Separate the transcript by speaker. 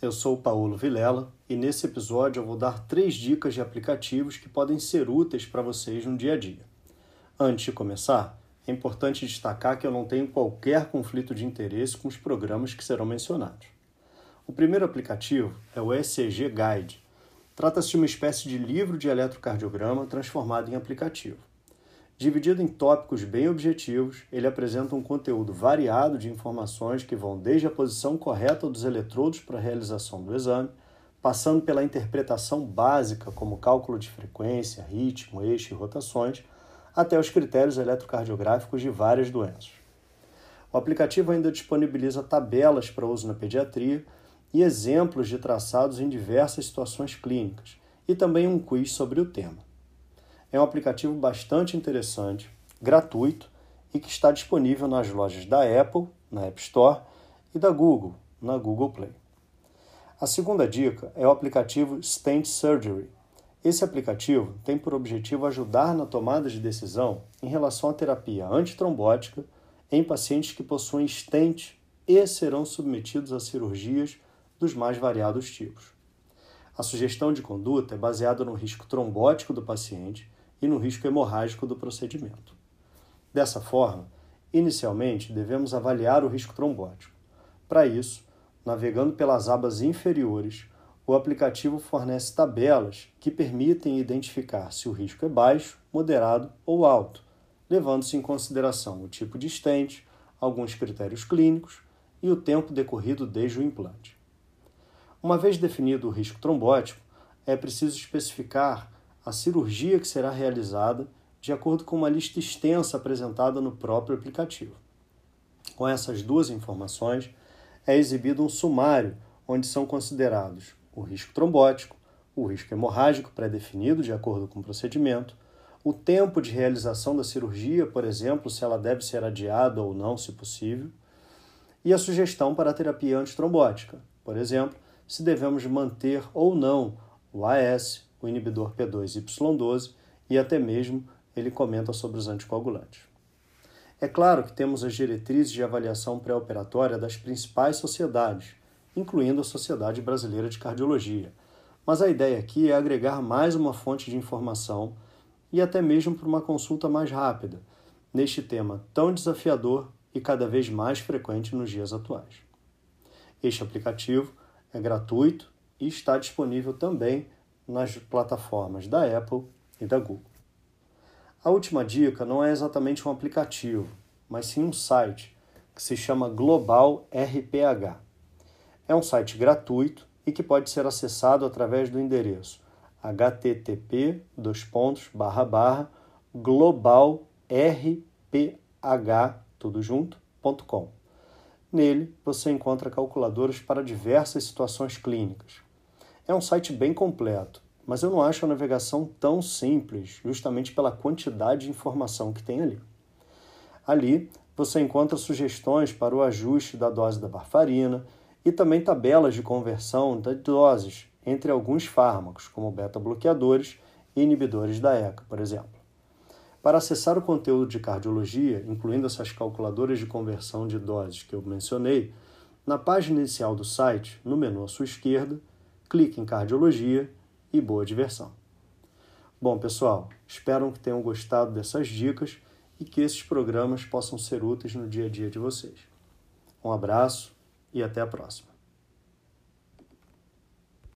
Speaker 1: eu sou o Paulo Vilela e nesse episódio eu vou dar três dicas de aplicativos que podem ser úteis para vocês no dia a dia. Antes de começar, é importante destacar que eu não tenho qualquer conflito de interesse com os programas que serão mencionados. O primeiro aplicativo é o ECG Guide. Trata-se de uma espécie de livro de eletrocardiograma transformado em aplicativo. Dividido em tópicos bem objetivos, ele apresenta um conteúdo variado de informações que vão desde a posição correta dos eletrodos para a realização do exame, passando pela interpretação básica, como cálculo de frequência, ritmo, eixo e rotações, até os critérios eletrocardiográficos de várias doenças. O aplicativo ainda disponibiliza tabelas para uso na pediatria e exemplos de traçados em diversas situações clínicas, e também um quiz sobre o tema. É um aplicativo bastante interessante, gratuito e que está disponível nas lojas da Apple, na App Store, e da Google, na Google Play. A segunda dica é o aplicativo Stent Surgery. Esse aplicativo tem por objetivo ajudar na tomada de decisão em relação à terapia antitrombótica em pacientes que possuem stent e serão submetidos a cirurgias dos mais variados tipos. A sugestão de conduta é baseada no risco trombótico do paciente e no risco hemorrágico do procedimento. Dessa forma, inicialmente devemos avaliar o risco trombótico. Para isso, navegando pelas abas inferiores, o aplicativo fornece tabelas que permitem identificar se o risco é baixo, moderado ou alto, levando-se em consideração o tipo de estente, alguns critérios clínicos e o tempo decorrido desde o implante. Uma vez definido o risco trombótico, é preciso especificar a cirurgia que será realizada de acordo com uma lista extensa apresentada no próprio aplicativo. Com essas duas informações, é exibido um sumário onde são considerados o risco trombótico, o risco hemorrágico pré-definido de acordo com o procedimento, o tempo de realização da cirurgia, por exemplo, se ela deve ser adiada ou não, se possível, e a sugestão para a terapia antitrombótica, por exemplo, se devemos manter ou não o AS, o inibidor P2Y12 e até mesmo ele comenta sobre os anticoagulantes. É claro que temos as diretrizes de avaliação pré-operatória das principais sociedades, incluindo a Sociedade Brasileira de Cardiologia, mas a ideia aqui é agregar mais uma fonte de informação e até mesmo para uma consulta mais rápida, neste tema tão desafiador e cada vez mais frequente nos dias atuais. Este aplicativo é gratuito e está disponível também nas plataformas da Apple e da Google. A última dica não é exatamente um aplicativo, mas sim um site que se chama Global RPH. É um site gratuito e que pode ser acessado através do endereço http globalrph tudo junto.com. Nele você encontra calculadoras para diversas situações clínicas, é um site bem completo, mas eu não acho a navegação tão simples, justamente pela quantidade de informação que tem ali. Ali você encontra sugestões para o ajuste da dose da varfarina e também tabelas de conversão das doses entre alguns fármacos, como beta-bloqueadores e inibidores da ECA, por exemplo. Para acessar o conteúdo de cardiologia, incluindo essas calculadoras de conversão de doses que eu mencionei, na página inicial do site, no menu à sua esquerda, clique em Cardiologia e boa diversão. Bom, pessoal, espero que tenham gostado dessas dicas e que esses programas possam ser úteis no dia a dia de vocês. Um abraço e até a próxima.